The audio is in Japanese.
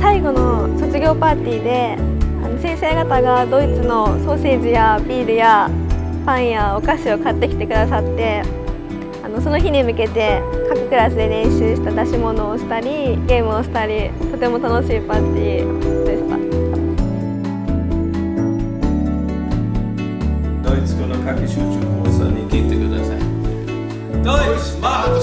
最後の卒業パーティーであの先生方がドイツのソーセージやビールやパンやお菓子を買ってきてくださってあのその日に向けて各クラスで練習した出し物をしたりゲームをしたりとても楽しいパーティーでしたドイツ語の各集中講座に聞いてください。ドイツマーク